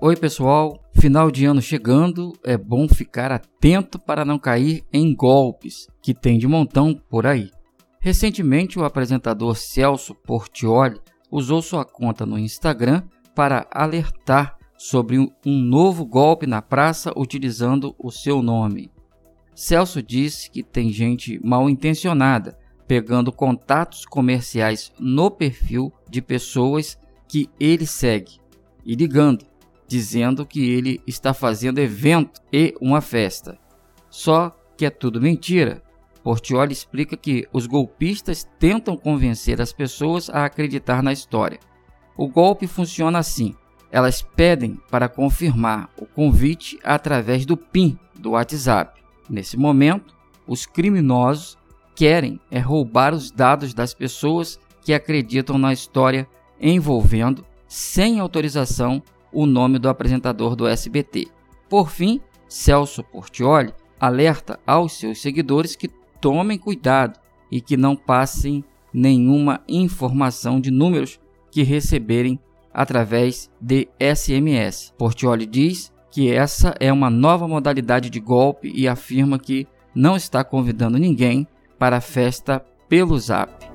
Oi, pessoal. Final de ano chegando, é bom ficar atento para não cair em golpes, que tem de montão por aí. Recentemente, o apresentador Celso Portioli usou sua conta no Instagram para alertar sobre um novo golpe na praça utilizando o seu nome. Celso disse que tem gente mal intencionada pegando contatos comerciais no perfil de pessoas que ele segue e ligando dizendo que ele está fazendo evento e uma festa. Só que é tudo mentira. Portioli explica que os golpistas tentam convencer as pessoas a acreditar na história. O golpe funciona assim: elas pedem para confirmar o convite através do PIN do WhatsApp. Nesse momento, os criminosos querem é roubar os dados das pessoas que acreditam na história envolvendo, sem autorização, o nome do apresentador do SBT. Por fim, Celso Portioli alerta aos seus seguidores que tomem cuidado e que não passem nenhuma informação de números que receberem através de SMS. Portioli diz que essa é uma nova modalidade de golpe e afirma que não está convidando ninguém para a festa pelo Zap.